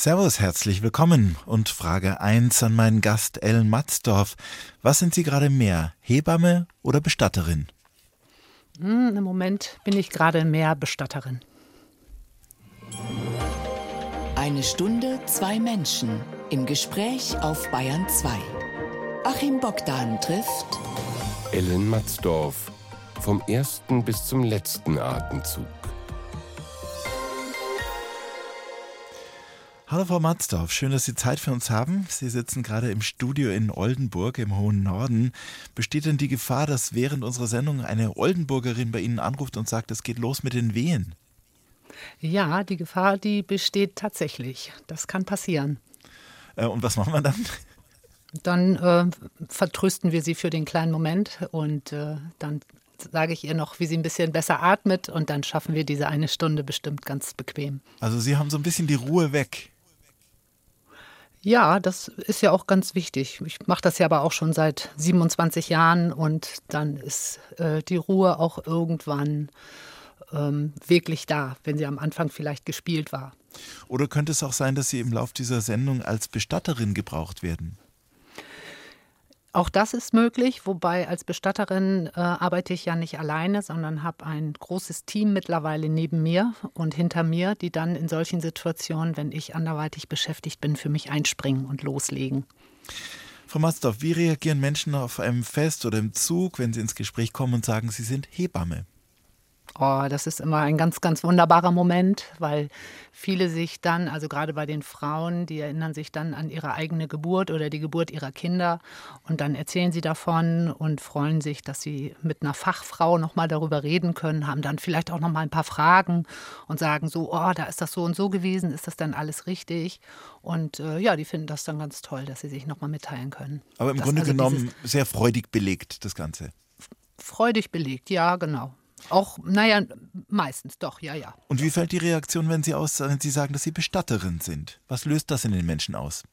Servus, herzlich willkommen und Frage 1 an meinen Gast Ellen Matzdorf. Was sind Sie gerade mehr, Hebamme oder Bestatterin? Hm, Im Moment bin ich gerade mehr Bestatterin. Eine Stunde, zwei Menschen im Gespräch auf Bayern 2. Achim Bogdan trifft Ellen Matzdorf vom ersten bis zum letzten Atemzug. Hallo Frau Matzdorf, schön, dass Sie Zeit für uns haben. Sie sitzen gerade im Studio in Oldenburg im hohen Norden. Besteht denn die Gefahr, dass während unserer Sendung eine Oldenburgerin bei Ihnen anruft und sagt, es geht los mit den Wehen? Ja, die Gefahr, die besteht tatsächlich. Das kann passieren. Äh, und was machen wir dann? Dann äh, vertrösten wir sie für den kleinen Moment und äh, dann sage ich ihr noch, wie sie ein bisschen besser atmet und dann schaffen wir diese eine Stunde bestimmt ganz bequem. Also Sie haben so ein bisschen die Ruhe weg. Ja, das ist ja auch ganz wichtig. Ich mache das ja aber auch schon seit 27 Jahren und dann ist äh, die Ruhe auch irgendwann ähm, wirklich da, wenn sie am Anfang vielleicht gespielt war. Oder könnte es auch sein, dass Sie im Lauf dieser Sendung als Bestatterin gebraucht werden? Auch das ist möglich, wobei als Bestatterin äh, arbeite ich ja nicht alleine, sondern habe ein großes Team mittlerweile neben mir und hinter mir, die dann in solchen Situationen, wenn ich anderweitig beschäftigt bin, für mich einspringen und loslegen. Frau Matzdorf, wie reagieren Menschen auf einem Fest oder im Zug, wenn sie ins Gespräch kommen und sagen, sie sind Hebamme? Oh, das ist immer ein ganz, ganz wunderbarer Moment, weil viele sich dann, also gerade bei den Frauen, die erinnern sich dann an ihre eigene Geburt oder die Geburt ihrer Kinder und dann erzählen sie davon und freuen sich, dass sie mit einer Fachfrau nochmal darüber reden können, haben dann vielleicht auch nochmal ein paar Fragen und sagen so, oh, da ist das so und so gewesen, ist das dann alles richtig? Und äh, ja, die finden das dann ganz toll, dass sie sich nochmal mitteilen können. Aber im das, Grunde also genommen sehr freudig belegt, das Ganze. Freudig belegt, ja, genau. Auch, naja, meistens doch, ja, ja. Und wie fällt die Reaktion, wenn Sie, aus, wenn Sie sagen, dass Sie Bestatterin sind? Was löst das in den Menschen aus?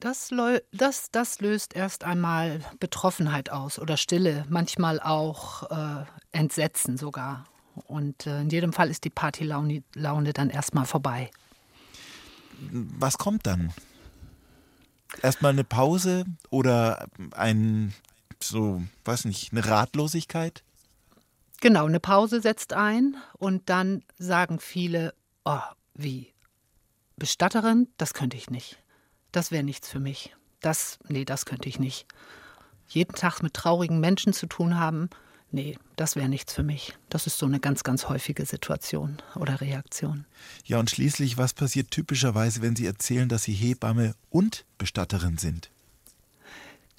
Das, das, das löst erst einmal Betroffenheit aus oder Stille, manchmal auch äh, Entsetzen sogar. Und äh, in jedem Fall ist die Partylaune Laune dann erstmal vorbei. Was kommt dann? Erstmal eine Pause oder ein, so, weiß nicht, eine Ratlosigkeit? Genau, eine Pause setzt ein und dann sagen viele, oh, wie? Bestatterin? Das könnte ich nicht. Das wäre nichts für mich. Das, nee, das könnte ich nicht. Jeden Tag mit traurigen Menschen zu tun haben, nee, das wäre nichts für mich. Das ist so eine ganz, ganz häufige Situation oder Reaktion. Ja, und schließlich, was passiert typischerweise, wenn Sie erzählen, dass Sie Hebamme und Bestatterin sind?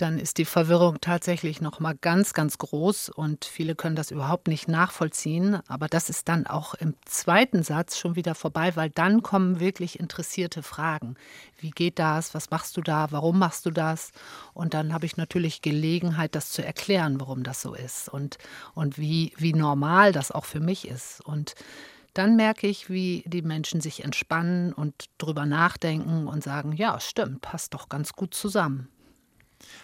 Dann ist die Verwirrung tatsächlich noch mal ganz, ganz groß und viele können das überhaupt nicht nachvollziehen. Aber das ist dann auch im zweiten Satz schon wieder vorbei, weil dann kommen wirklich interessierte Fragen. Wie geht das? Was machst du da? Warum machst du das? Und dann habe ich natürlich Gelegenheit, das zu erklären, warum das so ist und, und wie, wie normal das auch für mich ist. Und dann merke ich, wie die Menschen sich entspannen und drüber nachdenken und sagen, ja, stimmt, passt doch ganz gut zusammen.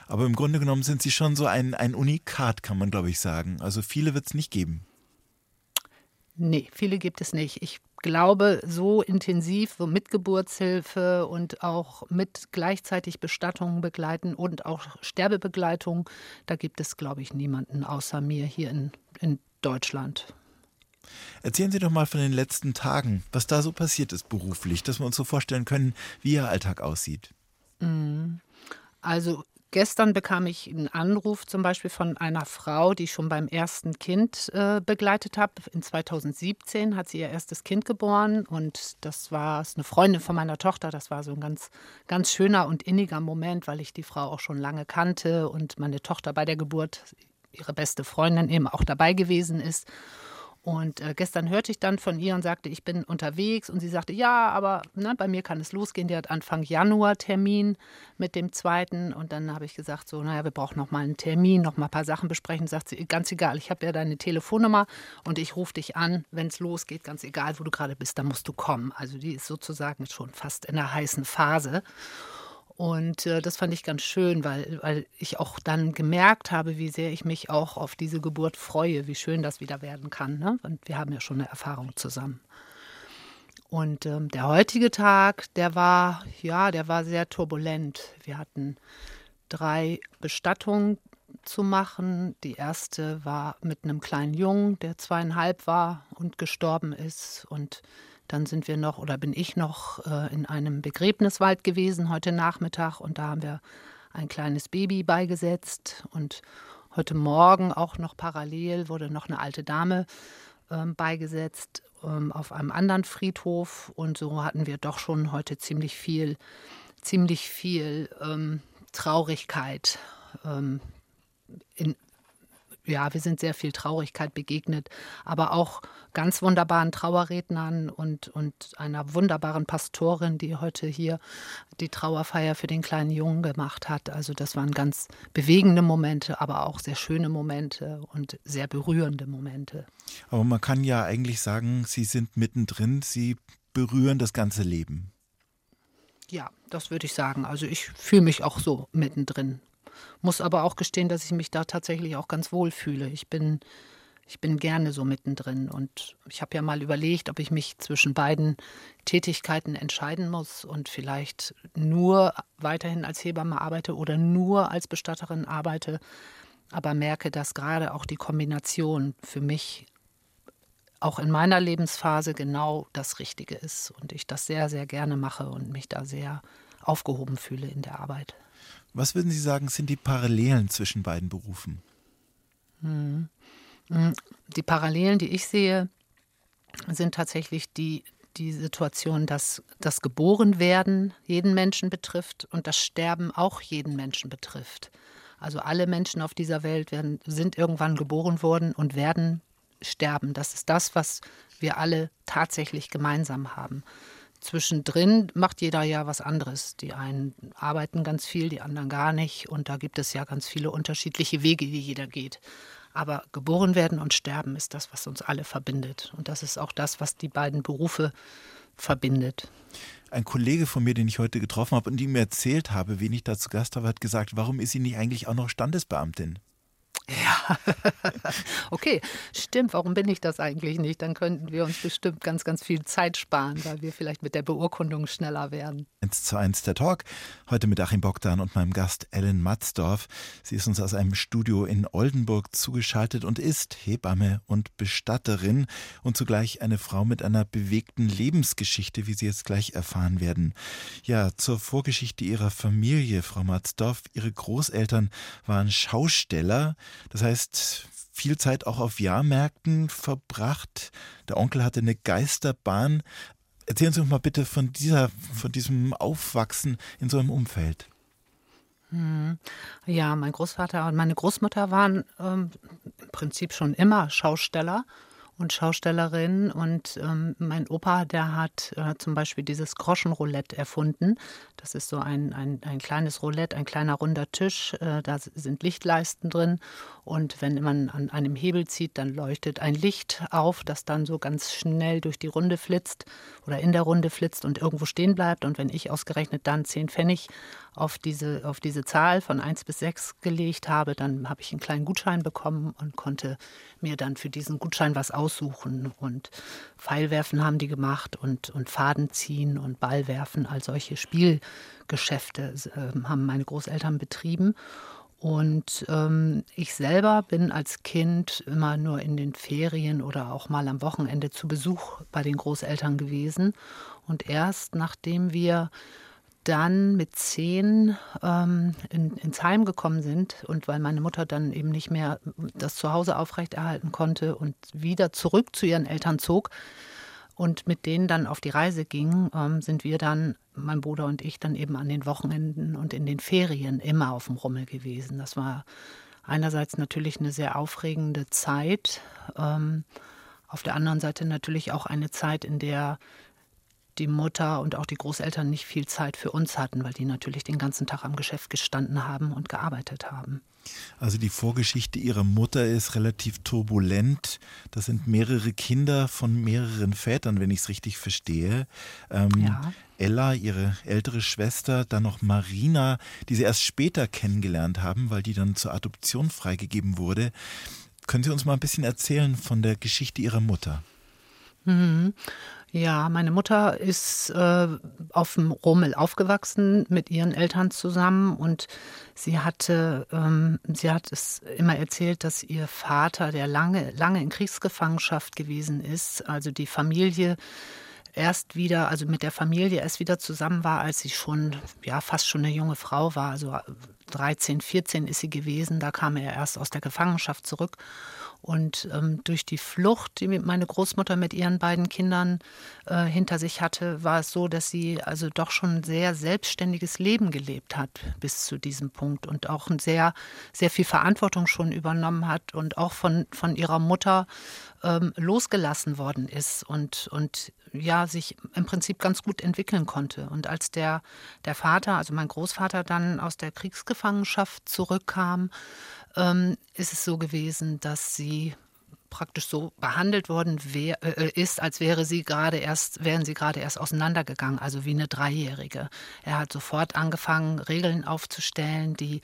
Aber im Grunde genommen sind sie schon so ein, ein Unikat, kann man glaube ich sagen. Also viele wird es nicht geben. Nee, viele gibt es nicht. Ich glaube, so intensiv so mit Geburtshilfe und auch mit gleichzeitig Bestattungen begleiten und auch Sterbebegleitung, da gibt es, glaube ich, niemanden außer mir hier in, in Deutschland. Erzählen Sie doch mal von den letzten Tagen, was da so passiert ist beruflich, dass wir uns so vorstellen können, wie Ihr Alltag aussieht. Mhm. Also Gestern bekam ich einen Anruf zum Beispiel von einer Frau, die ich schon beim ersten Kind äh, begleitet habe. In 2017 hat sie ihr erstes Kind geboren und das war eine Freundin von meiner Tochter. Das war so ein ganz, ganz schöner und inniger Moment, weil ich die Frau auch schon lange kannte und meine Tochter bei der Geburt, ihre beste Freundin eben auch dabei gewesen ist. Und äh, gestern hörte ich dann von ihr und sagte, ich bin unterwegs. Und sie sagte, ja, aber ne, bei mir kann es losgehen. Die hat Anfang Januar Termin mit dem zweiten. Und dann habe ich gesagt, so, naja, wir brauchen noch mal einen Termin, noch mal ein paar Sachen besprechen. Sagt sie, ganz egal, ich habe ja deine Telefonnummer und ich rufe dich an, wenn es losgeht, ganz egal, wo du gerade bist, dann musst du kommen. Also die ist sozusagen schon fast in der heißen Phase. Und äh, das fand ich ganz schön, weil, weil ich auch dann gemerkt habe, wie sehr ich mich auch auf diese Geburt freue, wie schön das wieder werden kann. Ne? Und wir haben ja schon eine Erfahrung zusammen. Und ähm, der heutige Tag, der war, ja, der war sehr turbulent. Wir hatten drei Bestattungen zu machen. Die erste war mit einem kleinen Jungen, der zweieinhalb war und gestorben ist. Und dann sind wir noch oder bin ich noch äh, in einem Begräbniswald gewesen heute Nachmittag und da haben wir ein kleines Baby beigesetzt und heute Morgen auch noch parallel wurde noch eine alte Dame ähm, beigesetzt ähm, auf einem anderen Friedhof und so hatten wir doch schon heute ziemlich viel, ziemlich viel ähm, Traurigkeit ähm, in, ja, wir sind sehr viel Traurigkeit begegnet, aber auch ganz wunderbaren Trauerrednern und, und einer wunderbaren Pastorin, die heute hier die Trauerfeier für den kleinen Jungen gemacht hat. Also das waren ganz bewegende Momente, aber auch sehr schöne Momente und sehr berührende Momente. Aber man kann ja eigentlich sagen, Sie sind mittendrin, Sie berühren das ganze Leben. Ja, das würde ich sagen. Also ich fühle mich auch so mittendrin muss aber auch gestehen, dass ich mich da tatsächlich auch ganz wohl fühle. Ich bin, ich bin gerne so mittendrin und ich habe ja mal überlegt, ob ich mich zwischen beiden Tätigkeiten entscheiden muss und vielleicht nur weiterhin als Hebamme arbeite oder nur als Bestatterin arbeite, aber merke, dass gerade auch die Kombination für mich auch in meiner Lebensphase genau das Richtige ist und ich das sehr, sehr gerne mache und mich da sehr aufgehoben fühle in der Arbeit. Was würden Sie sagen, sind die Parallelen zwischen beiden Berufen? Hm. Hm. Die Parallelen, die ich sehe, sind tatsächlich die, die Situation, dass das Geborenwerden jeden Menschen betrifft und das Sterben auch jeden Menschen betrifft. Also alle Menschen auf dieser Welt werden, sind irgendwann geboren worden und werden sterben. Das ist das, was wir alle tatsächlich gemeinsam haben zwischendrin macht jeder ja was anderes. Die einen arbeiten ganz viel, die anderen gar nicht. Und da gibt es ja ganz viele unterschiedliche Wege, die jeder geht. Aber geboren werden und sterben ist das, was uns alle verbindet. Und das ist auch das, was die beiden Berufe verbindet. Ein Kollege von mir, den ich heute getroffen habe und ihm erzählt habe, wen ich da zu Gast habe, hat gesagt, warum ist sie nicht eigentlich auch noch Standesbeamtin? Ja, okay, stimmt. Warum bin ich das eigentlich nicht? Dann könnten wir uns bestimmt ganz, ganz viel Zeit sparen, weil wir vielleicht mit der Beurkundung schneller werden. 1 zu 1 der Talk. Heute mit Achim Bogdan und meinem Gast Ellen Matzdorf. Sie ist uns aus einem Studio in Oldenburg zugeschaltet und ist Hebamme und Bestatterin und zugleich eine Frau mit einer bewegten Lebensgeschichte, wie Sie jetzt gleich erfahren werden. Ja, zur Vorgeschichte ihrer Familie, Frau Matzdorf. Ihre Großeltern waren Schausteller. Das heißt, viel Zeit auch auf Jahrmärkten verbracht. Der Onkel hatte eine Geisterbahn. Erzählen Sie uns mal bitte von dieser, von diesem Aufwachsen in so einem Umfeld. Hm. Ja, mein Großvater und meine Großmutter waren ähm, im Prinzip schon immer Schausteller und Schaustellerin. Und ähm, mein Opa, der hat äh, zum Beispiel dieses Groschenroulette erfunden. Das ist so ein, ein, ein kleines Roulette, ein kleiner runder Tisch. Äh, da sind Lichtleisten drin. Und wenn man an einem Hebel zieht, dann leuchtet ein Licht auf, das dann so ganz schnell durch die Runde flitzt oder in der Runde flitzt und irgendwo stehen bleibt. Und wenn ich ausgerechnet dann 10 Pfennig auf diese, auf diese Zahl von 1 bis 6 gelegt habe, dann habe ich einen kleinen Gutschein bekommen und konnte mir dann für diesen Gutschein was aussuchen. Und Pfeilwerfen haben die gemacht und, und Faden ziehen und Ballwerfen, all solche Spielgeschäfte äh, haben meine Großeltern betrieben. Und ähm, ich selber bin als Kind immer nur in den Ferien oder auch mal am Wochenende zu Besuch bei den Großeltern gewesen. Und erst nachdem wir dann mit zehn ähm, in, ins Heim gekommen sind und weil meine Mutter dann eben nicht mehr das Zuhause aufrechterhalten konnte und wieder zurück zu ihren Eltern zog und mit denen dann auf die Reise ging, ähm, sind wir dann, mein Bruder und ich, dann eben an den Wochenenden und in den Ferien immer auf dem Rummel gewesen. Das war einerseits natürlich eine sehr aufregende Zeit, ähm, auf der anderen Seite natürlich auch eine Zeit, in der die Mutter und auch die Großeltern nicht viel Zeit für uns hatten, weil die natürlich den ganzen Tag am Geschäft gestanden haben und gearbeitet haben. Also die Vorgeschichte ihrer Mutter ist relativ turbulent. Das sind mehrere Kinder von mehreren Vätern, wenn ich es richtig verstehe. Ähm, ja. Ella, ihre ältere Schwester, dann noch Marina, die sie erst später kennengelernt haben, weil die dann zur Adoption freigegeben wurde. Können Sie uns mal ein bisschen erzählen von der Geschichte Ihrer Mutter? Mhm. Ja, meine Mutter ist äh, auf dem Rummel aufgewachsen mit ihren Eltern zusammen und sie hatte, ähm, sie hat es immer erzählt, dass ihr Vater, der lange, lange in Kriegsgefangenschaft gewesen ist, also die Familie erst wieder, also mit der Familie erst wieder zusammen war, als sie schon, ja, fast schon eine junge Frau war. Also 13, 14 ist sie gewesen. Da kam er erst aus der Gefangenschaft zurück. Und ähm, durch die Flucht, die meine Großmutter mit ihren beiden Kindern äh, hinter sich hatte, war es so, dass sie also doch schon ein sehr selbstständiges Leben gelebt hat bis zu diesem Punkt und auch ein sehr, sehr viel Verantwortung schon übernommen hat und auch von, von ihrer Mutter ähm, losgelassen worden ist und, und ja, sich im Prinzip ganz gut entwickeln konnte. Und als der, der Vater, also mein Großvater, dann aus der Kriegsgefangenschaft zurückkam, ähm, ist es so gewesen, dass sie praktisch so behandelt worden wär, äh, ist, als wäre sie gerade erst, wären sie gerade erst auseinandergegangen, also wie eine Dreijährige. Er hat sofort angefangen, Regeln aufzustellen, die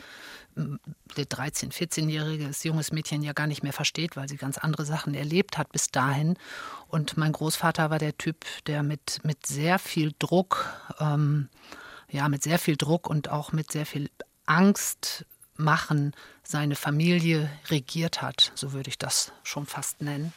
der 13-, 14-jährige junges Mädchen ja gar nicht mehr versteht, weil sie ganz andere Sachen erlebt hat bis dahin. Und mein Großvater war der Typ, der mit, mit sehr viel Druck, ähm, ja, mit sehr viel Druck und auch mit sehr viel Angst machen seine Familie regiert hat, so würde ich das schon fast nennen.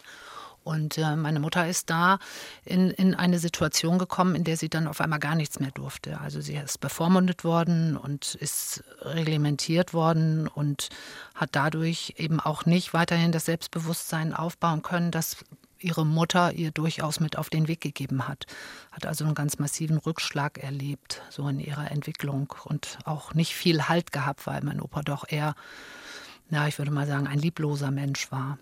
Und äh, meine Mutter ist da in, in eine Situation gekommen, in der sie dann auf einmal gar nichts mehr durfte. Also sie ist bevormundet worden und ist reglementiert worden und hat dadurch eben auch nicht weiterhin das Selbstbewusstsein aufbauen können, das ihre Mutter ihr durchaus mit auf den Weg gegeben hat. Hat also einen ganz massiven Rückschlag erlebt, so in ihrer Entwicklung und auch nicht viel Halt gehabt, weil mein Opa doch eher, ja, ich würde mal sagen, ein liebloser Mensch war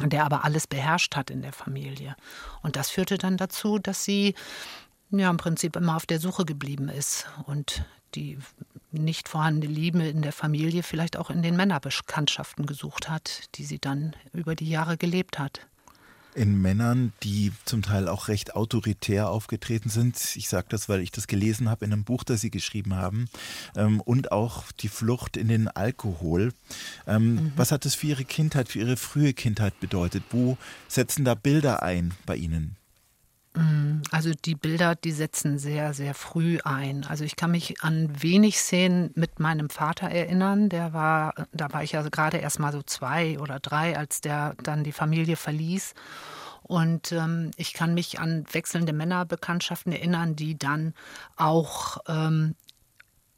der aber alles beherrscht hat in der Familie. Und das führte dann dazu, dass sie ja im Prinzip immer auf der Suche geblieben ist und die nicht vorhandene Liebe in der Familie vielleicht auch in den Männerbekanntschaften gesucht hat, die sie dann über die Jahre gelebt hat in Männern, die zum Teil auch recht autoritär aufgetreten sind. Ich sage das, weil ich das gelesen habe in einem Buch, das Sie geschrieben haben. Ähm, und auch die Flucht in den Alkohol. Ähm, mhm. Was hat das für Ihre Kindheit, für Ihre frühe Kindheit bedeutet? Wo setzen da Bilder ein bei Ihnen? Mm, also die Bilder, die setzen sehr, sehr früh ein. Also ich kann mich an wenig Szenen mit meinem Vater erinnern. Der war, da war ich ja gerade erst mal so zwei oder drei, als der dann die Familie verließ. Und ähm, ich kann mich an wechselnde Männerbekanntschaften erinnern, die dann auch ähm,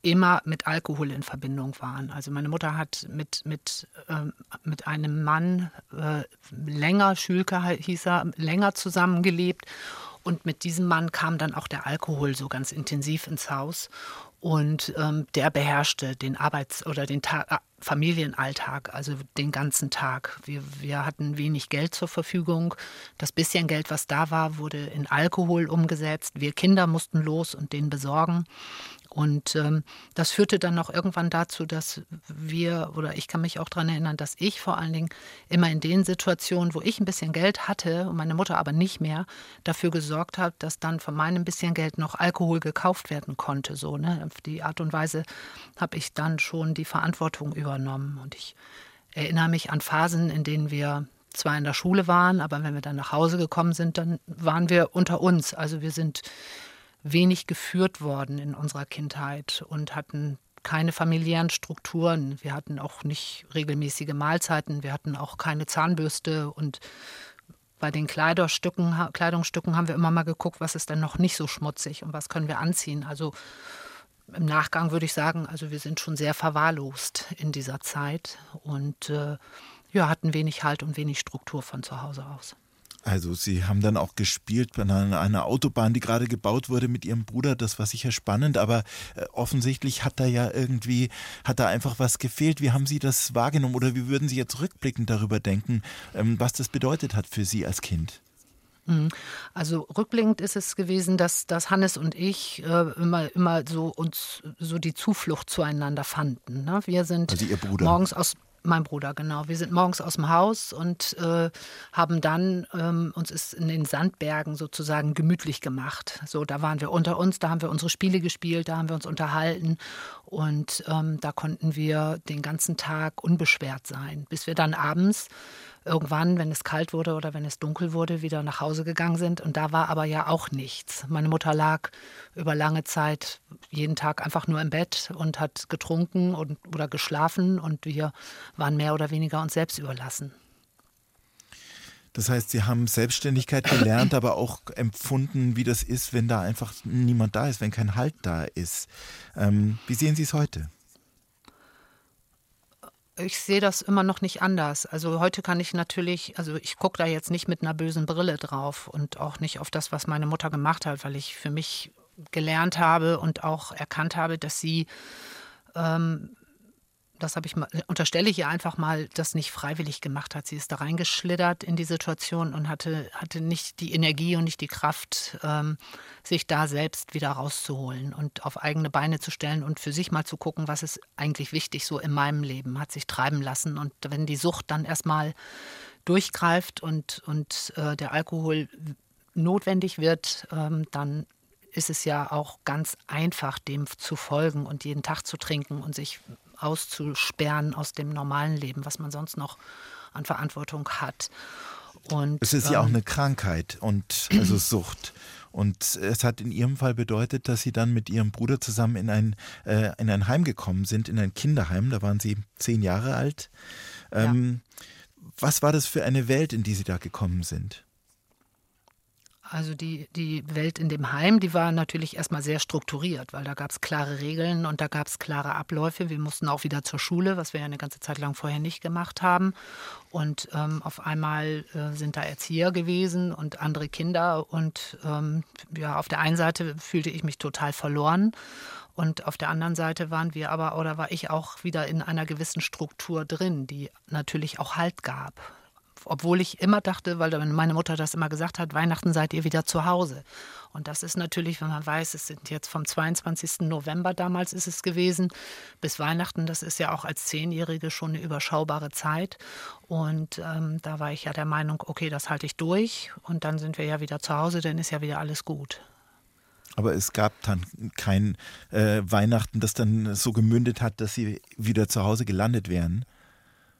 immer mit Alkohol in Verbindung waren. Also meine Mutter hat mit, mit, ähm, mit einem Mann äh, länger, Schülke hieß er, länger zusammengelebt. Und mit diesem Mann kam dann auch der Alkohol so ganz intensiv ins Haus. Und ähm, der beherrschte den Arbeits- oder den Ta äh, Familienalltag, also den ganzen Tag. Wir, wir hatten wenig Geld zur Verfügung. Das bisschen Geld, was da war, wurde in Alkohol umgesetzt. Wir Kinder mussten los und den besorgen. Und ähm, das führte dann noch irgendwann dazu, dass wir, oder ich kann mich auch daran erinnern, dass ich vor allen Dingen immer in den Situationen, wo ich ein bisschen Geld hatte und meine Mutter aber nicht mehr, dafür gesorgt habe, dass dann von meinem bisschen Geld noch Alkohol gekauft werden konnte. So, ne? Auf die Art und Weise habe ich dann schon die Verantwortung übernommen. Und ich erinnere mich an Phasen, in denen wir zwar in der Schule waren, aber wenn wir dann nach Hause gekommen sind, dann waren wir unter uns. Also wir sind wenig geführt worden in unserer Kindheit und hatten keine familiären Strukturen. Wir hatten auch nicht regelmäßige Mahlzeiten. Wir hatten auch keine Zahnbürste und bei den Kleiderstücken, Kleidungsstücken haben wir immer mal geguckt, was ist denn noch nicht so schmutzig und was können wir anziehen. Also im Nachgang würde ich sagen, also wir sind schon sehr verwahrlost in dieser Zeit und äh, ja, hatten wenig Halt und wenig Struktur von zu Hause aus. Also Sie haben dann auch gespielt bei einer, Autobahn, die gerade gebaut wurde mit Ihrem Bruder. Das war sicher spannend, aber äh, offensichtlich hat da ja irgendwie, hat da einfach was gefehlt. Wie haben Sie das wahrgenommen oder wie würden Sie jetzt rückblickend darüber denken, ähm, was das bedeutet hat für Sie als Kind? Mhm. Also rückblickend ist es gewesen, dass, dass Hannes und ich äh, immer, immer so uns so die Zuflucht zueinander fanden. Ne? Wir sind also morgens aus mein Bruder, genau. Wir sind morgens aus dem Haus und äh, haben dann ähm, uns ist in den Sandbergen sozusagen gemütlich gemacht. So, da waren wir unter uns, da haben wir unsere Spiele gespielt, da haben wir uns unterhalten und ähm, da konnten wir den ganzen Tag unbeschwert sein, bis wir dann abends irgendwann, wenn es kalt wurde oder wenn es dunkel wurde, wieder nach Hause gegangen sind. Und da war aber ja auch nichts. Meine Mutter lag über lange Zeit jeden Tag einfach nur im Bett und hat getrunken und, oder geschlafen und wir waren mehr oder weniger uns selbst überlassen. Das heißt, Sie haben Selbstständigkeit gelernt, aber auch empfunden, wie das ist, wenn da einfach niemand da ist, wenn kein Halt da ist. Ähm, wie sehen Sie es heute? Ich sehe das immer noch nicht anders. Also heute kann ich natürlich, also ich gucke da jetzt nicht mit einer bösen Brille drauf und auch nicht auf das, was meine Mutter gemacht hat, weil ich für mich gelernt habe und auch erkannt habe, dass sie ähm, das habe ich mal, unterstelle ich ihr einfach mal, das nicht freiwillig gemacht hat. Sie ist da reingeschlittert in die Situation und hatte, hatte nicht die Energie und nicht die Kraft, ähm, sich da selbst wieder rauszuholen und auf eigene Beine zu stellen und für sich mal zu gucken, was ist eigentlich wichtig so in meinem Leben, hat sich treiben lassen. Und wenn die Sucht dann erstmal durchgreift und, und äh, der Alkohol notwendig wird, ähm, dann ist es ja auch ganz einfach, dem zu folgen und jeden Tag zu trinken und sich auszusperren aus dem normalen Leben, was man sonst noch an Verantwortung hat. Und, es ist ähm, ja auch ähm, eine Krankheit und also Sucht. Und es hat in Ihrem Fall bedeutet, dass Sie dann mit Ihrem Bruder zusammen in ein, äh, in ein Heim gekommen sind, in ein Kinderheim. Da waren Sie zehn Jahre alt. Ähm, ja. Was war das für eine Welt, in die Sie da gekommen sind? Also die, die Welt in dem Heim, die war natürlich erstmal sehr strukturiert, weil da gab es klare Regeln und da gab es klare Abläufe. Wir mussten auch wieder zur Schule, was wir ja eine ganze Zeit lang vorher nicht gemacht haben. Und ähm, auf einmal äh, sind da Erzieher gewesen und andere Kinder. Und ähm, ja, auf der einen Seite fühlte ich mich total verloren. Und auf der anderen Seite waren wir aber, oder war ich auch wieder in einer gewissen Struktur drin, die natürlich auch Halt gab obwohl ich immer dachte, weil meine Mutter das immer gesagt hat, Weihnachten seid ihr wieder zu Hause. Und das ist natürlich, wenn man weiß, es sind jetzt vom 22. November damals ist es gewesen, bis Weihnachten, das ist ja auch als Zehnjährige schon eine überschaubare Zeit. Und ähm, da war ich ja der Meinung, okay, das halte ich durch und dann sind wir ja wieder zu Hause, dann ist ja wieder alles gut. Aber es gab dann kein äh, Weihnachten, das dann so gemündet hat, dass sie wieder zu Hause gelandet wären.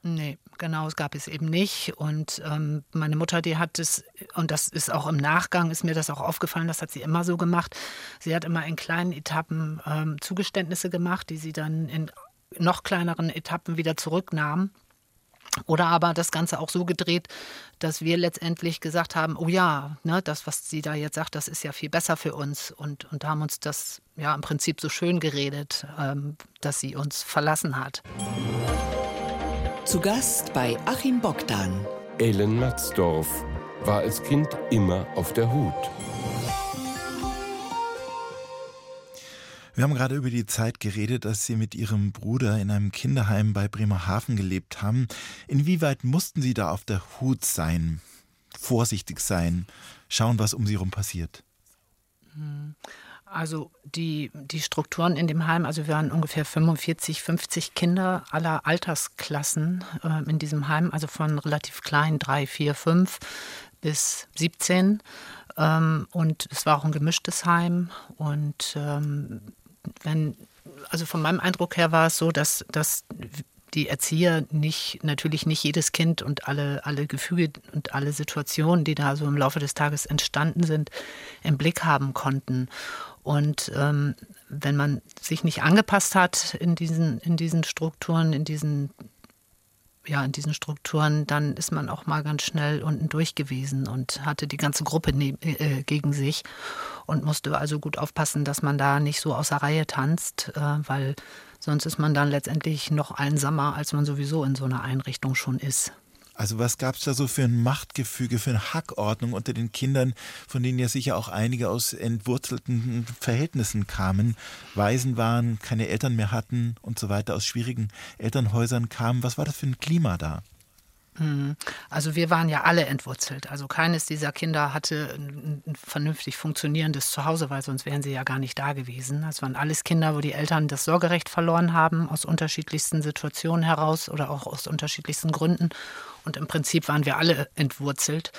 Nee, genau, es gab es eben nicht. Und ähm, meine Mutter, die hat es, und das ist auch im Nachgang, ist mir das auch aufgefallen, das hat sie immer so gemacht. Sie hat immer in kleinen Etappen ähm, Zugeständnisse gemacht, die sie dann in noch kleineren Etappen wieder zurücknahm. Oder aber das Ganze auch so gedreht, dass wir letztendlich gesagt haben, oh ja, ne, das, was sie da jetzt sagt, das ist ja viel besser für uns. Und, und haben uns das ja im Prinzip so schön geredet, ähm, dass sie uns verlassen hat. Zu Gast bei Achim Bogdan. Ellen Matzdorf war als Kind immer auf der Hut. Wir haben gerade über die Zeit geredet, dass Sie mit Ihrem Bruder in einem Kinderheim bei Bremerhaven gelebt haben. Inwieweit mussten Sie da auf der Hut sein, vorsichtig sein, schauen, was um Sie herum passiert? Hm. Also die, die Strukturen in dem Heim, also wir waren ungefähr 45, 50 Kinder aller Altersklassen äh, in diesem Heim, also von relativ klein, drei, vier, fünf bis 17. Ähm, und es war auch ein gemischtes Heim. Und ähm, wenn, also von meinem Eindruck her war es so, dass, dass die Erzieher nicht, natürlich nicht jedes Kind und alle, alle Gefüge und alle Situationen, die da so im Laufe des Tages entstanden sind, im Blick haben konnten. Und ähm, wenn man sich nicht angepasst hat in diesen, in diesen Strukturen, in diesen, ja, in diesen Strukturen, dann ist man auch mal ganz schnell unten durch gewesen und hatte die ganze Gruppe ne äh, gegen sich und musste also gut aufpassen, dass man da nicht so außer Reihe tanzt, äh, weil sonst ist man dann letztendlich noch einsamer, als man sowieso in so einer Einrichtung schon ist. Also was gab es da so für ein Machtgefüge, für eine Hackordnung unter den Kindern, von denen ja sicher auch einige aus entwurzelten Verhältnissen kamen, Waisen waren, keine Eltern mehr hatten und so weiter, aus schwierigen Elternhäusern kamen. Was war das für ein Klima da? Hm. Also wir waren ja alle entwurzelt. Also keines dieser Kinder hatte ein, vernünftig funktionierendes Zuhause, weil sonst wären sie ja gar nicht da gewesen. Es waren alles Kinder, wo die Eltern das Sorgerecht verloren haben, aus unterschiedlichsten Situationen heraus oder auch aus unterschiedlichsten Gründen Und im Prinzip waren wir alle entwurzelt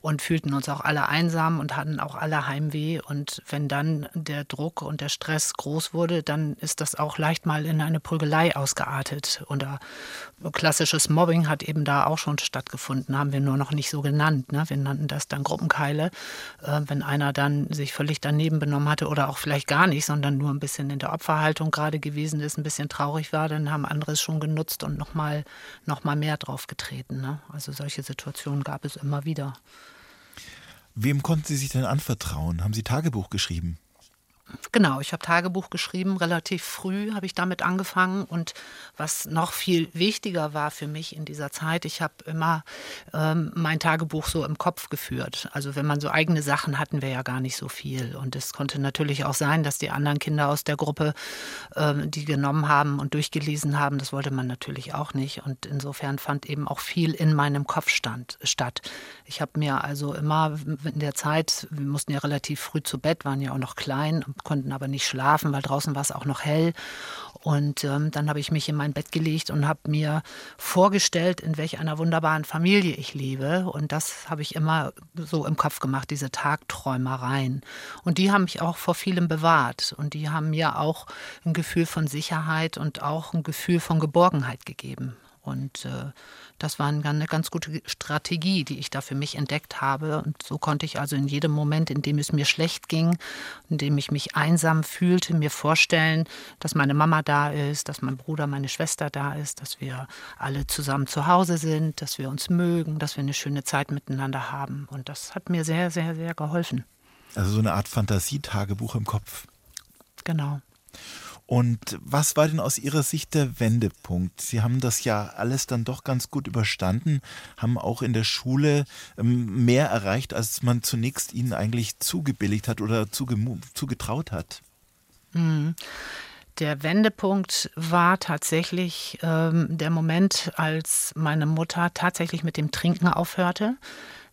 und fühlten uns auch alle einsam und hatten auch alle Heimweh. Und wenn dann der Druck und der Stress groß wurde, dann ist das auch leicht mal in eine Prügelei ausgeartet. Oder klassisches Mobbing hat eben da auch schon stattgefunden, haben wir nur noch nicht so genannt. Ne? Wir nannten das dann Gruppenkeile, äh, wenn einer dann sich völlig daneben benommen hatte oder auch vielleicht gar nicht, sondern nur ein bisschen in der Opferhaltung gerade gewesen ist, ein bisschen traurig war, dann haben andere es schon genutzt und nochmal noch mal mehr draufgetreten. Ne? Also solche Situationen gab es immer wieder. Wem konnten Sie sich denn anvertrauen? Haben Sie Tagebuch geschrieben? Genau, ich habe Tagebuch geschrieben, relativ früh habe ich damit angefangen und was noch viel wichtiger war für mich in dieser Zeit, ich habe immer ähm, mein Tagebuch so im Kopf geführt. Also wenn man so eigene Sachen hatten wir ja gar nicht so viel und es konnte natürlich auch sein, dass die anderen Kinder aus der Gruppe ähm, die genommen haben und durchgelesen haben, das wollte man natürlich auch nicht und insofern fand eben auch viel in meinem Kopf stand, statt. Ich habe mir also immer in der Zeit, wir mussten ja relativ früh zu Bett, waren ja auch noch klein konnten aber nicht schlafen, weil draußen war es auch noch hell. Und ähm, dann habe ich mich in mein Bett gelegt und habe mir vorgestellt, in welch einer wunderbaren Familie ich lebe. Und das habe ich immer so im Kopf gemacht, diese Tagträumereien. Und die haben mich auch vor vielem bewahrt. Und die haben mir auch ein Gefühl von Sicherheit und auch ein Gefühl von Geborgenheit gegeben. Und äh, das war eine ganz gute Strategie, die ich da für mich entdeckt habe. Und so konnte ich also in jedem Moment, in dem es mir schlecht ging, in dem ich mich einsam fühlte, mir vorstellen, dass meine Mama da ist, dass mein Bruder, meine Schwester da ist, dass wir alle zusammen zu Hause sind, dass wir uns mögen, dass wir eine schöne Zeit miteinander haben. Und das hat mir sehr, sehr, sehr geholfen. Also so eine Art Fantasietagebuch im Kopf. Genau. Und was war denn aus Ihrer Sicht der Wendepunkt? Sie haben das ja alles dann doch ganz gut überstanden, haben auch in der Schule ähm, mehr erreicht, als man zunächst Ihnen eigentlich zugebilligt hat oder zugetraut hat. Mhm. Der Wendepunkt war tatsächlich ähm, der Moment, als meine Mutter tatsächlich mit dem Trinken aufhörte.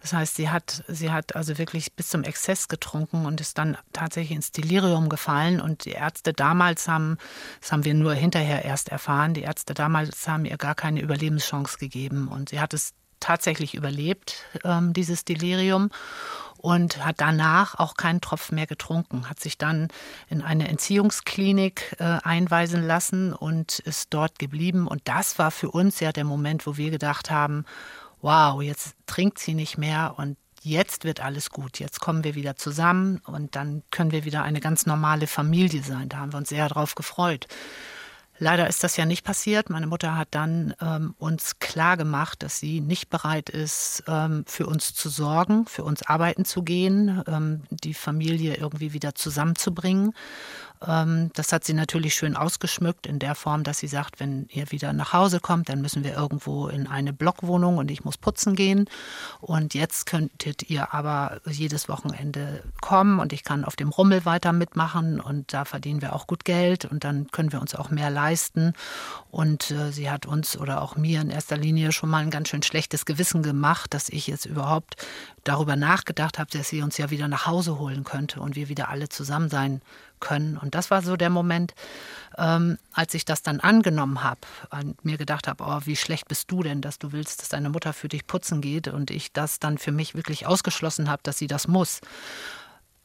Das heißt, sie hat, sie hat also wirklich bis zum Exzess getrunken und ist dann tatsächlich ins Delirium gefallen. Und die Ärzte damals haben, das haben wir nur hinterher erst erfahren, die Ärzte damals haben ihr gar keine Überlebenschance gegeben. Und sie hat es tatsächlich überlebt, ähm, dieses Delirium und hat danach auch keinen Tropfen mehr getrunken, hat sich dann in eine Entziehungsklinik äh, einweisen lassen und ist dort geblieben. Und das war für uns ja der Moment, wo wir gedacht haben, wow, jetzt trinkt sie nicht mehr und jetzt wird alles gut, jetzt kommen wir wieder zusammen und dann können wir wieder eine ganz normale Familie sein. Da haben wir uns sehr darauf gefreut. Leider ist das ja nicht passiert. Meine Mutter hat dann ähm, uns klar gemacht, dass sie nicht bereit ist, ähm, für uns zu sorgen, für uns arbeiten zu gehen, ähm, die Familie irgendwie wieder zusammenzubringen. Ähm, das hat sie natürlich schön ausgeschmückt in der Form, dass sie sagt, wenn ihr wieder nach Hause kommt, dann müssen wir irgendwo in eine Blockwohnung und ich muss putzen gehen. Und jetzt könntet ihr aber jedes Wochenende kommen und ich kann auf dem Rummel weiter mitmachen und da verdienen wir auch gut Geld und dann können wir uns auch mehr leisten. Und äh, sie hat uns oder auch mir in erster Linie schon mal ein ganz schön schlechtes Gewissen gemacht, dass ich jetzt überhaupt darüber nachgedacht habe, dass sie uns ja wieder nach Hause holen könnte und wir wieder alle zusammen sein können. Und das war so der Moment, ähm, als ich das dann angenommen habe und mir gedacht habe, oh, wie schlecht bist du denn, dass du willst, dass deine Mutter für dich putzen geht und ich das dann für mich wirklich ausgeschlossen habe, dass sie das muss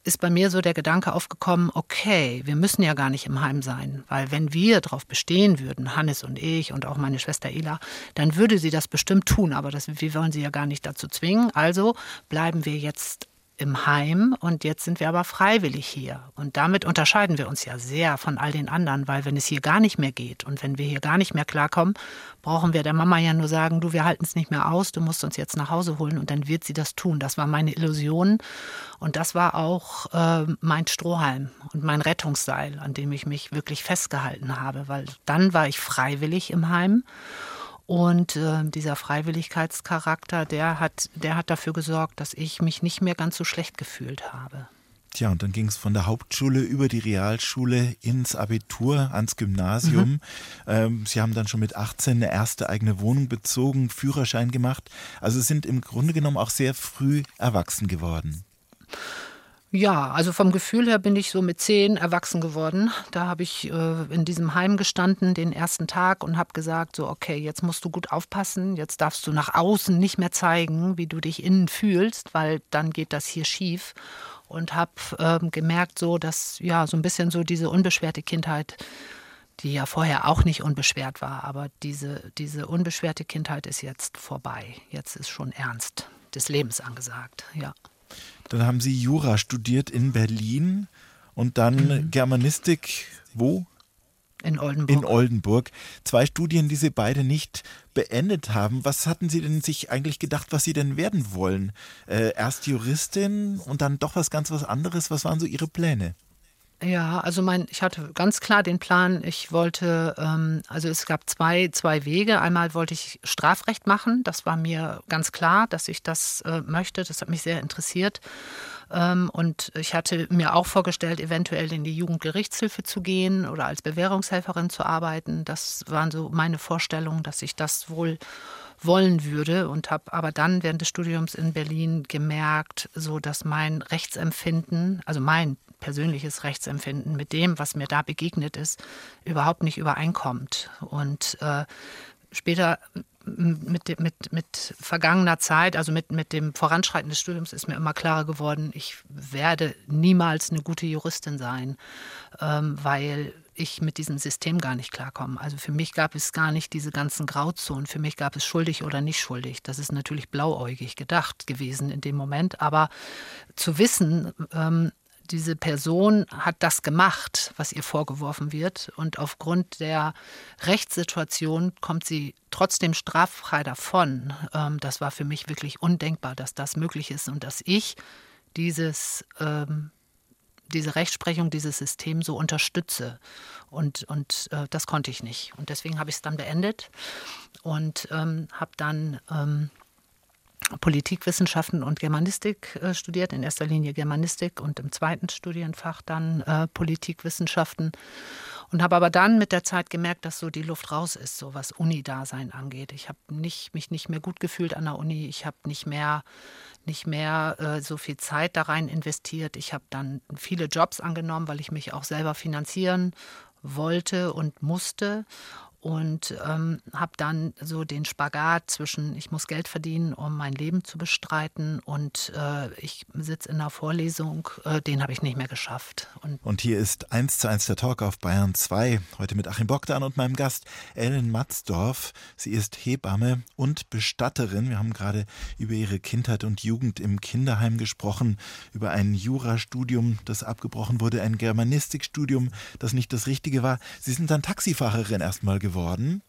ist bei mir so der Gedanke aufgekommen, okay, wir müssen ja gar nicht im Heim sein, weil wenn wir darauf bestehen würden, Hannes und ich und auch meine Schwester Ela, dann würde sie das bestimmt tun, aber das, wir wollen sie ja gar nicht dazu zwingen. Also bleiben wir jetzt im Heim und jetzt sind wir aber freiwillig hier. Und damit unterscheiden wir uns ja sehr von all den anderen, weil wenn es hier gar nicht mehr geht und wenn wir hier gar nicht mehr klarkommen, brauchen wir der Mama ja nur sagen, du, wir halten es nicht mehr aus, du musst uns jetzt nach Hause holen und dann wird sie das tun. Das war meine Illusion und das war auch äh, mein Strohhalm und mein Rettungsseil, an dem ich mich wirklich festgehalten habe, weil dann war ich freiwillig im Heim und äh, dieser Freiwilligkeitscharakter, der hat, der hat dafür gesorgt, dass ich mich nicht mehr ganz so schlecht gefühlt habe. Tja, und dann ging es von der Hauptschule über die Realschule ins Abitur, ans Gymnasium. Mhm. Ähm, Sie haben dann schon mit 18 eine erste eigene Wohnung bezogen, Führerschein gemacht. Also sind im Grunde genommen auch sehr früh erwachsen geworden. Ja, also vom Gefühl her bin ich so mit zehn erwachsen geworden. Da habe ich äh, in diesem Heim gestanden den ersten Tag und habe gesagt, so okay, jetzt musst du gut aufpassen, jetzt darfst du nach außen nicht mehr zeigen, wie du dich innen fühlst, weil dann geht das hier schief. Und habe äh, gemerkt, so dass ja so ein bisschen so diese unbeschwerte Kindheit, die ja vorher auch nicht unbeschwert war, aber diese diese unbeschwerte Kindheit ist jetzt vorbei. Jetzt ist schon Ernst des Lebens angesagt. Ja. Dann haben Sie Jura studiert in Berlin und dann mhm. Germanistik wo? In Oldenburg. In Oldenburg. Zwei Studien, die Sie beide nicht beendet haben. Was hatten Sie denn sich eigentlich gedacht, was Sie denn werden wollen? Äh, erst Juristin und dann doch was ganz was anderes. Was waren so Ihre Pläne? Ja, also mein, ich hatte ganz klar den Plan, ich wollte, ähm, also es gab zwei, zwei Wege. Einmal wollte ich Strafrecht machen, das war mir ganz klar, dass ich das äh, möchte, das hat mich sehr interessiert. Ähm, und ich hatte mir auch vorgestellt, eventuell in die Jugendgerichtshilfe zu gehen oder als Bewährungshelferin zu arbeiten. Das waren so meine Vorstellungen, dass ich das wohl wollen würde und habe aber dann während des Studiums in Berlin gemerkt, so dass mein Rechtsempfinden, also mein persönliches Rechtsempfinden mit dem, was mir da begegnet ist, überhaupt nicht übereinkommt. Und äh, später mit, mit, mit vergangener Zeit, also mit, mit dem Voranschreiten des Studiums, ist mir immer klarer geworden, ich werde niemals eine gute Juristin sein, ähm, weil ich mit diesem System gar nicht klarkomme. Also für mich gab es gar nicht diese ganzen Grauzonen. Für mich gab es schuldig oder nicht schuldig. Das ist natürlich blauäugig gedacht gewesen in dem Moment. Aber zu wissen, ähm, diese Person hat das gemacht, was ihr vorgeworfen wird. Und aufgrund der Rechtssituation kommt sie trotzdem straffrei davon. Ähm, das war für mich wirklich undenkbar, dass das möglich ist und dass ich dieses, ähm, diese Rechtsprechung, dieses System so unterstütze. Und, und äh, das konnte ich nicht. Und deswegen habe ich es dann beendet und ähm, habe dann Politikwissenschaften und Germanistik äh, studiert, in erster Linie Germanistik und im zweiten Studienfach dann äh, Politikwissenschaften. Und habe aber dann mit der Zeit gemerkt, dass so die Luft raus ist, so was Uni-Dasein angeht. Ich habe nicht, mich nicht mehr gut gefühlt an der Uni. Ich habe nicht mehr, nicht mehr äh, so viel Zeit da rein investiert. Ich habe dann viele Jobs angenommen, weil ich mich auch selber finanzieren wollte und musste und ähm, habe dann so den Spagat zwischen, ich muss Geld verdienen, um mein Leben zu bestreiten und äh, ich sitze in einer Vorlesung, äh, den habe ich nicht mehr geschafft. Und, und, hier ist eins zu eins der Talk auf Bayern 2, heute mit Achim Bogdan und meinem Gast Ellen Matzdorf. Sie ist Hebamme und Bestatterin. Wir haben gerade über ihre Kindheit und Jugend im Kinderheim gesprochen, über ein Jurastudium, das abgebrochen wurde, ein Germanistikstudium, das nicht das Richtige war. Sie sind dann Taxifahrerin erstmal geworden geworden.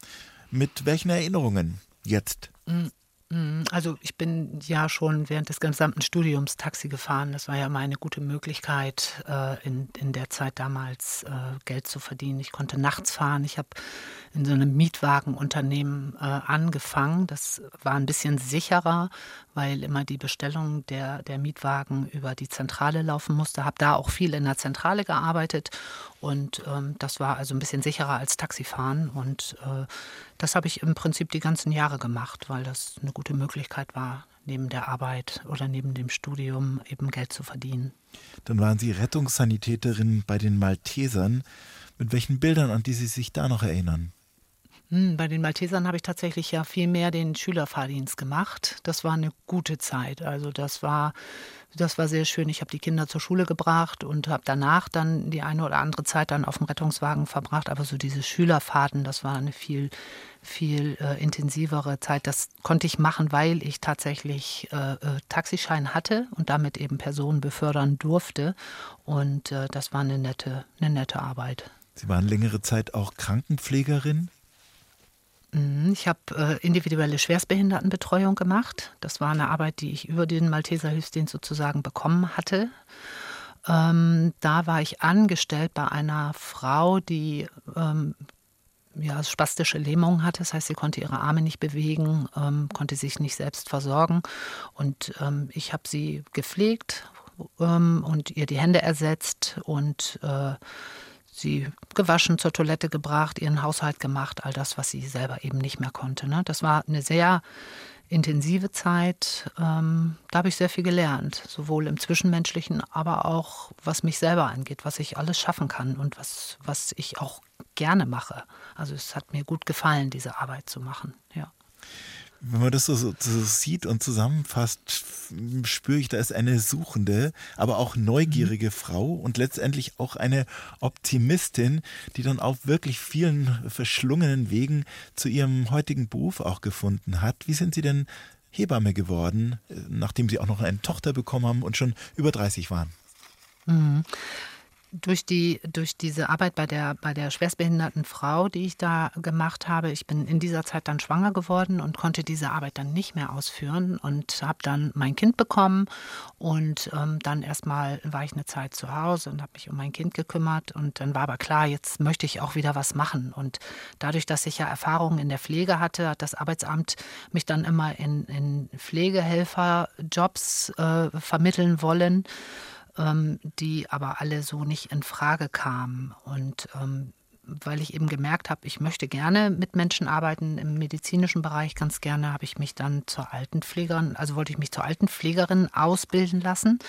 Mit welchen Erinnerungen jetzt? Mm, mm, also ich bin ja schon während des gesamten Studiums Taxi gefahren. Das war ja meine gute Möglichkeit, äh, in, in der Zeit damals äh, Geld zu verdienen. Ich konnte nachts fahren. Ich habe in so einem Mietwagenunternehmen äh, angefangen. Das war ein bisschen sicherer, weil immer die Bestellung der, der Mietwagen über die Zentrale laufen musste. Habe da auch viel in der Zentrale gearbeitet und ähm, das war also ein bisschen sicherer als Taxifahren. Und äh, das habe ich im Prinzip die ganzen Jahre gemacht, weil das eine gute Möglichkeit war, neben der Arbeit oder neben dem Studium eben Geld zu verdienen. Dann waren Sie Rettungssanitäterin bei den Maltesern. Mit welchen Bildern, an die Sie sich da noch erinnern? Hm, bei den Maltesern habe ich tatsächlich ja viel mehr den Schülerfahrdienst gemacht. Das war eine gute Zeit. Also das war, das war sehr schön. Ich habe die Kinder zur Schule gebracht und habe danach dann die eine oder andere Zeit dann auf dem Rettungswagen verbracht. Aber so diese Schülerfahrten, das war eine viel, viel äh, intensivere Zeit. Das konnte ich machen, weil ich tatsächlich äh, äh, Taxischein hatte und damit eben Personen befördern durfte. Und äh, das war eine nette, eine nette Arbeit. Sie waren längere Zeit auch Krankenpflegerin? Mhm, ich habe äh, individuelle Schwerstbehindertenbetreuung gemacht. Das war eine Arbeit, die ich über den Malteser Hilfsdienst sozusagen bekommen hatte. Ähm, da war ich angestellt bei einer Frau, die ähm, ja, spastische Lähmung hatte. Das heißt, sie konnte ihre Arme nicht bewegen, ähm, konnte sich nicht selbst versorgen. Und ähm, ich habe sie gepflegt ähm, und ihr die Hände ersetzt und äh, sie gewaschen, zur Toilette gebracht, ihren Haushalt gemacht, all das, was sie selber eben nicht mehr konnte. Ne? Das war eine sehr intensive Zeit. Ähm, da habe ich sehr viel gelernt, sowohl im Zwischenmenschlichen, aber auch was mich selber angeht, was ich alles schaffen kann und was, was ich auch gerne mache. Also es hat mir gut gefallen, diese Arbeit zu machen. Ja. Wenn man das so, so, sieht und zusammenfasst, spüre ich, da ist eine suchende, aber auch neugierige mhm. Frau und letztendlich auch eine Optimistin, die dann auf wirklich vielen verschlungenen Wegen zu ihrem heutigen Beruf auch gefunden hat. Wie sind Sie denn Hebamme geworden, nachdem Sie auch noch eine Tochter bekommen haben und schon über 30 waren? Mhm durch, die, durch diese Arbeit bei der, bei der schwerstbehinderten Frau, die ich da gemacht habe, ich bin in dieser Zeit dann schwanger geworden und konnte diese Arbeit dann nicht mehr ausführen und habe dann mein Kind bekommen und ähm, dann erstmal war ich eine Zeit zu Hause und habe mich um mein Kind gekümmert und dann war aber klar, jetzt möchte ich auch wieder was machen. Und dadurch, dass ich ja Erfahrungen in der Pflege hatte, hat das Arbeitsamt mich dann immer in, in Pflegehelferjobs äh, vermitteln wollen ähm, die aber alle so nicht in Frage kamen. Und ähm, weil ich eben gemerkt habe, ich möchte gerne mit Menschen arbeiten im medizinischen Bereich, ganz gerne habe ich mich dann zur Altenpflegerin, also wollte ich mich zur Altenpflegerin ausbilden lassen,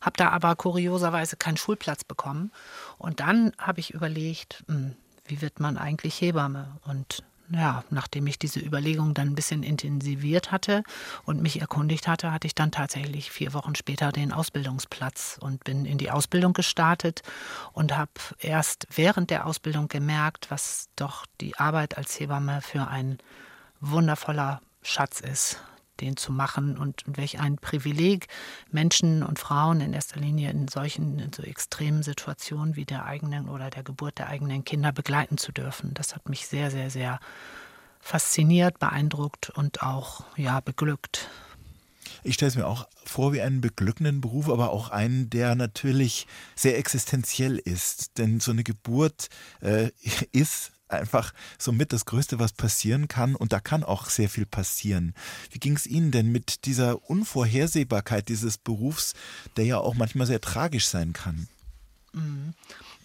habe da aber kurioserweise keinen Schulplatz bekommen. Und dann habe ich überlegt, hm, wie wird man eigentlich Hebamme? Und ja, nachdem ich diese Überlegung dann ein bisschen intensiviert hatte und mich erkundigt hatte, hatte ich dann tatsächlich vier Wochen später den Ausbildungsplatz und bin in die Ausbildung gestartet und habe erst während der Ausbildung gemerkt, was doch die Arbeit als Hebamme für ein wundervoller Schatz ist den zu machen und, welch ein Privileg Menschen und Frauen in erster Linie in solchen in so extremen Situationen wie der eigenen oder der Geburt der eigenen Kinder begleiten zu dürfen. Das hat mich sehr, sehr, sehr fasziniert, beeindruckt und auch ja beglückt. Ich stelle es mir auch vor wie einen beglückenden Beruf, aber auch einen, der natürlich sehr existenziell ist. Denn so eine Geburt äh, ist einfach somit das Größte, was passieren kann. Und da kann auch sehr viel passieren. Wie ging es Ihnen denn mit dieser Unvorhersehbarkeit dieses Berufs, der ja auch manchmal sehr tragisch sein kann?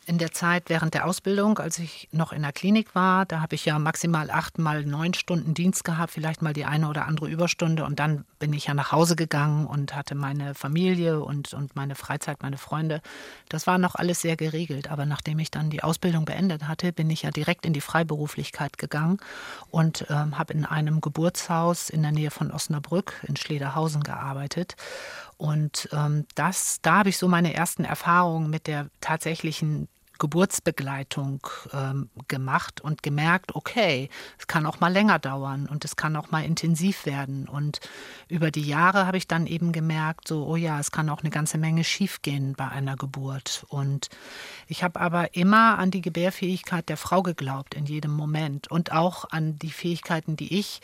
In der Zeit während der Ausbildung, als ich noch in der Klinik war, da habe ich ja maximal acht mal neun Stunden Dienst gehabt, vielleicht mal die eine oder andere Überstunde. Und dann bin ich ja nach Hause gegangen und hatte meine Familie und, und meine Freizeit, meine Freunde. Das war noch alles sehr geregelt. Aber nachdem ich dann die Ausbildung beendet hatte, bin ich ja direkt in die Freiberuflichkeit gegangen und ähm, habe in einem Geburtshaus in der Nähe von Osnabrück in Schlederhausen gearbeitet. Und ähm, das, da habe ich so meine ersten Erfahrungen mit der tatsächlichen Geburtsbegleitung ähm, gemacht und gemerkt, okay, es kann auch mal länger dauern und es kann auch mal intensiv werden. Und über die Jahre habe ich dann eben gemerkt, so, oh ja, es kann auch eine ganze Menge schiefgehen bei einer Geburt. Und ich habe aber immer an die Gebärfähigkeit der Frau geglaubt in jedem Moment und auch an die Fähigkeiten, die ich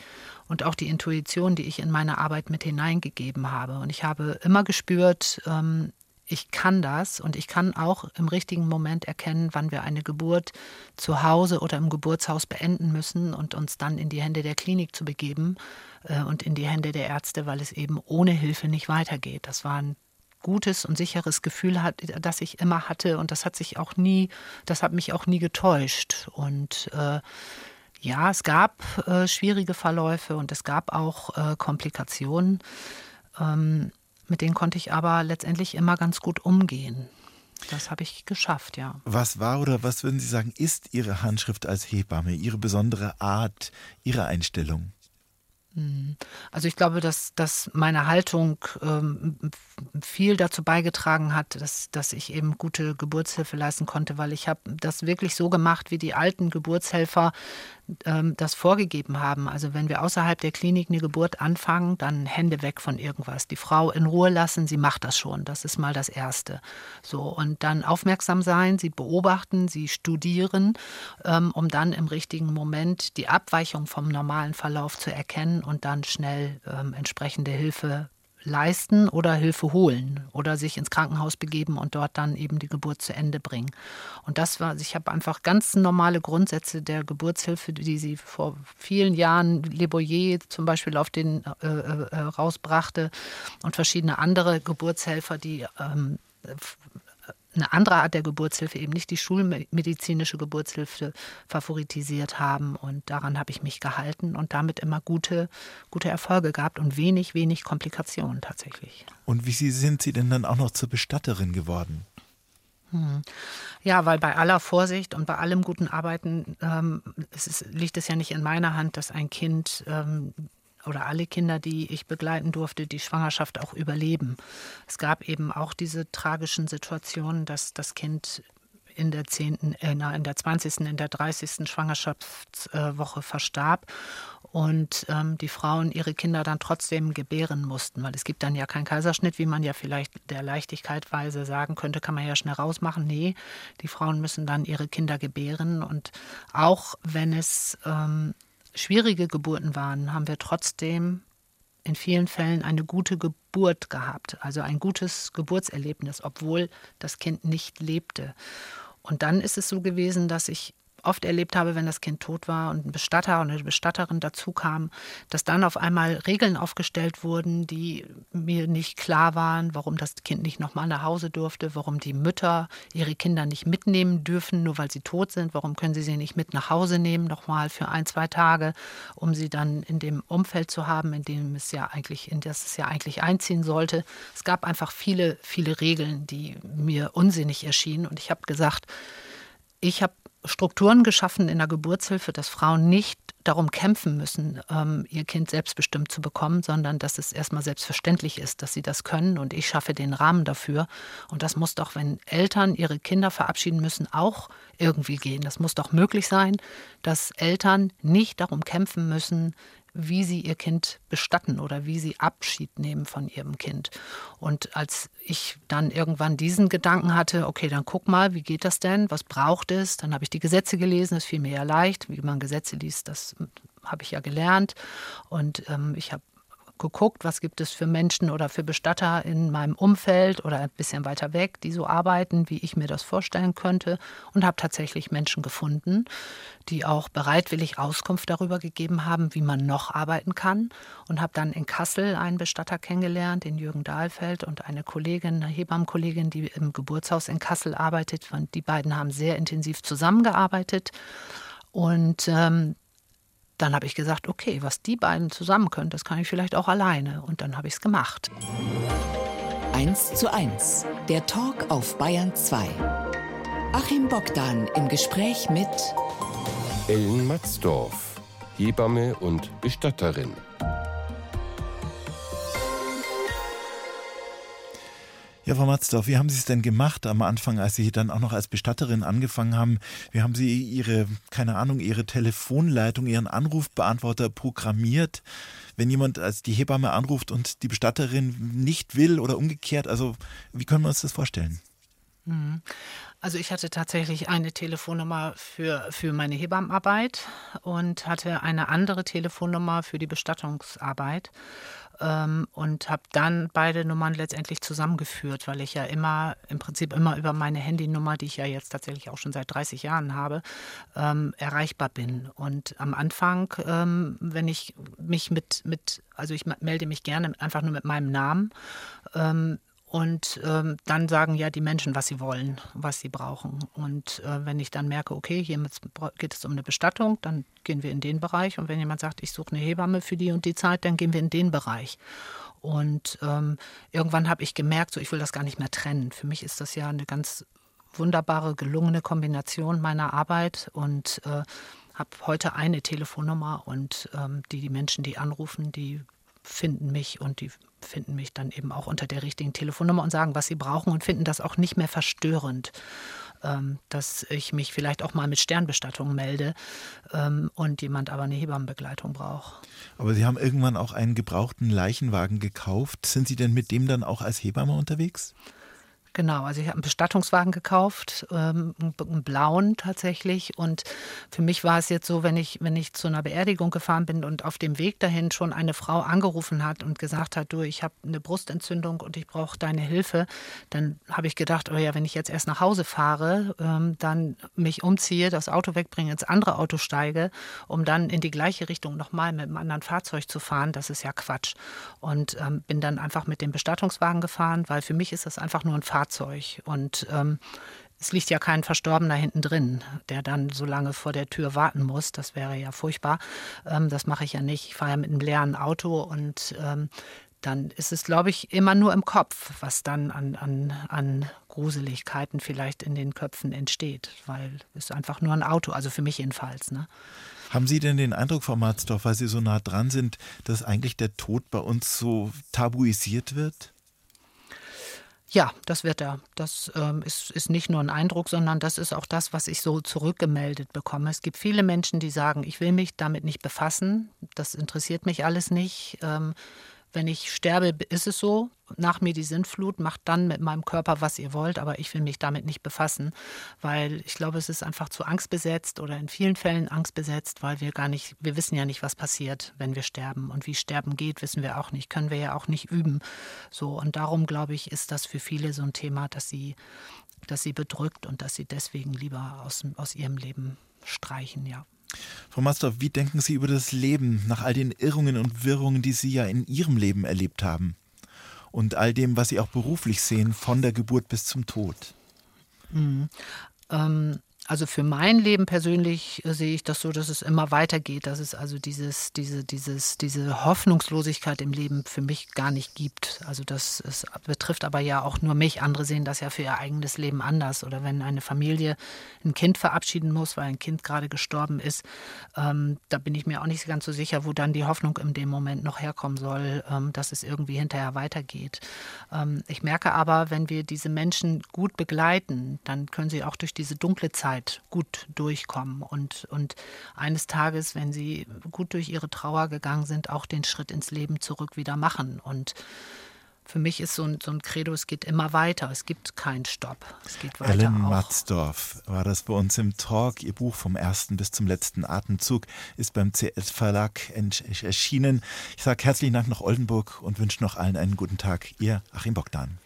und auch die Intuition, die ich in meine Arbeit mit hineingegeben habe. Und ich habe immer gespürt, ähm, ich kann das und ich kann auch im richtigen Moment erkennen, wann wir eine Geburt zu Hause oder im Geburtshaus beenden müssen und uns dann in die Hände der Klinik zu begeben äh, und in die Hände der Ärzte, weil es eben ohne Hilfe nicht weitergeht. Das war ein gutes und sicheres Gefühl, das ich immer hatte und das hat sich auch nie, das hat mich auch nie getäuscht und äh, ja, es gab äh, schwierige Verläufe und es gab auch äh, Komplikationen. Ähm, mit denen konnte ich aber letztendlich immer ganz gut umgehen. Das habe ich geschafft, ja. Was war oder was würden Sie sagen, ist Ihre Handschrift als Hebamme, Ihre besondere Art, Ihre Einstellung? Hm. Also ich glaube, dass, dass meine Haltung ähm, viel dazu beigetragen hat, dass, dass ich eben gute Geburtshilfe leisten konnte, weil ich habe das wirklich so gemacht, wie die alten Geburtshelfer ähm, das vorgegeben haben. Also wenn wir außerhalb der Klinik eine Geburt anfangen, dann Hände weg von irgendwas. Die Frau in Ruhe lassen, sie macht das schon. Das ist mal das Erste. So und dann aufmerksam sein, sie beobachten, sie studieren, ähm, um dann im richtigen Moment die Abweichung vom normalen Verlauf zu erkennen und dann schnell ähm, entsprechende Hilfe leisten oder Hilfe holen oder sich ins Krankenhaus begeben und dort dann eben die Geburt zu Ende bringen. Und das war, ich habe einfach ganz normale Grundsätze der Geburtshilfe, die sie vor vielen Jahren, Le Boyer zum Beispiel auf den äh, äh, rausbrachte und verschiedene andere Geburtshelfer, die ähm, eine andere Art der Geburtshilfe, eben nicht die schulmedizinische Geburtshilfe favoritisiert haben. Und daran habe ich mich gehalten und damit immer gute, gute Erfolge gehabt und wenig, wenig Komplikationen tatsächlich. Und wie sind Sie denn dann auch noch zur Bestatterin geworden? Hm. Ja, weil bei aller Vorsicht und bei allem guten Arbeiten ähm, es ist, liegt es ja nicht in meiner Hand, dass ein Kind ähm, oder alle Kinder, die ich begleiten durfte, die Schwangerschaft auch überleben. Es gab eben auch diese tragischen Situationen, dass das Kind in der 10., äh, in der 20., in der 30. Schwangerschaftswoche verstarb und ähm, die Frauen ihre Kinder dann trotzdem gebären mussten, weil es gibt dann ja keinen Kaiserschnitt, wie man ja vielleicht der Leichtigkeitweise sagen könnte, kann man ja schnell rausmachen. Nee, die Frauen müssen dann ihre Kinder gebären und auch wenn es ähm, schwierige Geburten waren, haben wir trotzdem in vielen Fällen eine gute Geburt gehabt, also ein gutes Geburtserlebnis, obwohl das Kind nicht lebte. Und dann ist es so gewesen, dass ich oft erlebt habe, wenn das Kind tot war und ein Bestatter oder eine Bestatterin dazu kam, dass dann auf einmal Regeln aufgestellt wurden, die mir nicht klar waren, warum das Kind nicht nochmal nach Hause durfte, warum die Mütter ihre Kinder nicht mitnehmen dürfen, nur weil sie tot sind, warum können sie sie nicht mit nach Hause nehmen, nochmal für ein, zwei Tage, um sie dann in dem Umfeld zu haben, in dem es ja eigentlich, in das es ja eigentlich einziehen sollte. Es gab einfach viele, viele Regeln, die mir unsinnig erschienen und ich habe gesagt, ich habe Strukturen geschaffen in der Geburtshilfe, dass Frauen nicht darum kämpfen müssen, ähm, ihr Kind selbstbestimmt zu bekommen, sondern dass es erstmal selbstverständlich ist, dass sie das können und ich schaffe den Rahmen dafür. Und das muss doch, wenn Eltern ihre Kinder verabschieden müssen, auch irgendwie gehen. Das muss doch möglich sein, dass Eltern nicht darum kämpfen müssen, wie sie ihr Kind bestatten oder wie sie Abschied nehmen von ihrem Kind. Und als ich dann irgendwann diesen Gedanken hatte, okay, dann guck mal, wie geht das denn? Was braucht es? Dann habe ich die Gesetze gelesen, das fiel mir ja leicht. Wie man Gesetze liest, das habe ich ja gelernt. Und ähm, ich habe geguckt, was gibt es für Menschen oder für Bestatter in meinem Umfeld oder ein bisschen weiter weg, die so arbeiten, wie ich mir das vorstellen könnte. Und habe tatsächlich Menschen gefunden, die auch bereitwillig Auskunft darüber gegeben haben, wie man noch arbeiten kann. Und habe dann in Kassel einen Bestatter kennengelernt, den Jürgen Dahlfeld und eine Kollegin, eine Hebammenkollegin, die im Geburtshaus in Kassel arbeitet. Die beiden haben sehr intensiv zusammengearbeitet. Und ähm, dann habe ich gesagt, okay, was die beiden zusammen können, das kann ich vielleicht auch alleine. Und dann habe ich es gemacht. 1 zu 1, der Talk auf Bayern 2. Achim Bogdan im Gespräch mit Ellen Matzdorf, Hebamme und Bestatterin. Ja, Frau Matzdorf, wie haben Sie es denn gemacht am Anfang, als Sie dann auch noch als Bestatterin angefangen haben? Wie haben Sie Ihre, keine Ahnung, Ihre Telefonleitung, Ihren Anrufbeantworter programmiert? Wenn jemand als die Hebamme anruft und die Bestatterin nicht will oder umgekehrt, also wie können wir uns das vorstellen? Mhm. Also ich hatte tatsächlich eine Telefonnummer für, für meine Hebammenarbeit und hatte eine andere Telefonnummer für die Bestattungsarbeit ähm, und habe dann beide Nummern letztendlich zusammengeführt, weil ich ja immer, im Prinzip immer über meine Handynummer, die ich ja jetzt tatsächlich auch schon seit 30 Jahren habe, ähm, erreichbar bin. Und am Anfang, ähm, wenn ich mich mit, mit, also ich melde mich gerne einfach nur mit meinem Namen, ähm, und ähm, dann sagen ja die Menschen, was sie wollen, was sie brauchen. Und äh, wenn ich dann merke, okay, hier geht es um eine Bestattung, dann gehen wir in den Bereich. Und wenn jemand sagt, ich suche eine Hebamme für die und die Zeit, dann gehen wir in den Bereich. Und ähm, irgendwann habe ich gemerkt, so ich will das gar nicht mehr trennen. Für mich ist das ja eine ganz wunderbare, gelungene Kombination meiner Arbeit und äh, habe heute eine Telefonnummer und ähm, die, die Menschen, die anrufen, die finden mich und die finden mich dann eben auch unter der richtigen Telefonnummer und sagen, was sie brauchen und finden das auch nicht mehr verstörend, ähm, dass ich mich vielleicht auch mal mit Sternbestattung melde ähm, und jemand aber eine Hebammenbegleitung braucht. Aber Sie haben irgendwann auch einen gebrauchten Leichenwagen gekauft. Sind Sie denn mit dem dann auch als Hebamme unterwegs? Genau, also ich habe einen Bestattungswagen gekauft, ähm, einen blauen tatsächlich. Und für mich war es jetzt so, wenn ich, wenn ich zu einer Beerdigung gefahren bin und auf dem Weg dahin schon eine Frau angerufen hat und gesagt hat, du, ich habe eine Brustentzündung und ich brauche deine Hilfe, dann habe ich gedacht, oh ja, wenn ich jetzt erst nach Hause fahre, ähm, dann mich umziehe, das Auto wegbringe, ins andere Auto steige, um dann in die gleiche Richtung nochmal mit einem anderen Fahrzeug zu fahren, das ist ja Quatsch. Und ähm, bin dann einfach mit dem Bestattungswagen gefahren, weil für mich ist das einfach nur ein Fahrzeug Fahrzeug. Und ähm, es liegt ja kein Verstorbener hinten drin, der dann so lange vor der Tür warten muss. Das wäre ja furchtbar. Ähm, das mache ich ja nicht. Ich fahre ja mit einem leeren Auto und ähm, dann ist es, glaube ich, immer nur im Kopf, was dann an, an, an Gruseligkeiten vielleicht in den Köpfen entsteht, weil es einfach nur ein Auto, also für mich jedenfalls. Ne? Haben Sie denn den Eindruck, Frau Matzdorf, weil Sie so nah dran sind, dass eigentlich der Tod bei uns so tabuisiert wird? Ja, das wird er. Das ähm, ist, ist nicht nur ein Eindruck, sondern das ist auch das, was ich so zurückgemeldet bekomme. Es gibt viele Menschen, die sagen, ich will mich damit nicht befassen, das interessiert mich alles nicht. Ähm, wenn ich sterbe, ist es so. Nach mir die Sintflut, macht dann mit meinem Körper, was ihr wollt, aber ich will mich damit nicht befassen, weil ich glaube, es ist einfach zu angstbesetzt oder in vielen Fällen angstbesetzt, weil wir gar nicht, wir wissen ja nicht, was passiert, wenn wir sterben. Und wie Sterben geht, wissen wir auch nicht, können wir ja auch nicht üben. So, und darum, glaube ich, ist das für viele so ein Thema, dass sie, dass sie bedrückt und dass sie deswegen lieber aus, aus ihrem Leben streichen, ja. Frau Mastorf, wie denken Sie über das Leben nach all den Irrungen und Wirrungen, die Sie ja in Ihrem Leben erlebt haben? Und all dem, was Sie auch beruflich sehen, von der Geburt bis zum Tod? Mhm. Ähm, also für mein Leben persönlich äh, sehe ich das so, dass es immer weitergeht, dass es also dieses, diese, dieses, diese Hoffnungslosigkeit im Leben für mich gar nicht gibt. Also das es betrifft aber ja auch nur mich. Andere sehen das ja für ihr eigenes Leben anders. Oder wenn eine Familie ein Kind verabschieden muss, weil ein Kind gerade gestorben ist, ähm, da bin ich mir auch nicht ganz so sicher, wo dann die Hoffnung in dem Moment noch herkommen soll, ähm, dass es irgendwie hinterher weitergeht. Ähm, ich merke aber, wenn wir diese Menschen gut begleiten, dann können sie auch durch diese dunkle Zeit Zeit gut durchkommen und, und eines Tages, wenn sie gut durch ihre Trauer gegangen sind, auch den Schritt ins Leben zurück wieder machen. Und für mich ist so ein, so ein Credo, es geht immer weiter, es gibt keinen Stopp. Es geht weiter. Ellen Matzdorf war das bei uns im Talk. Ihr Buch vom ersten bis zum letzten Atemzug ist beim CS Verlag erschienen. Ich sage herzlichen Dank nach Oldenburg und wünsche noch allen einen guten Tag. Ihr Achim Bogdan.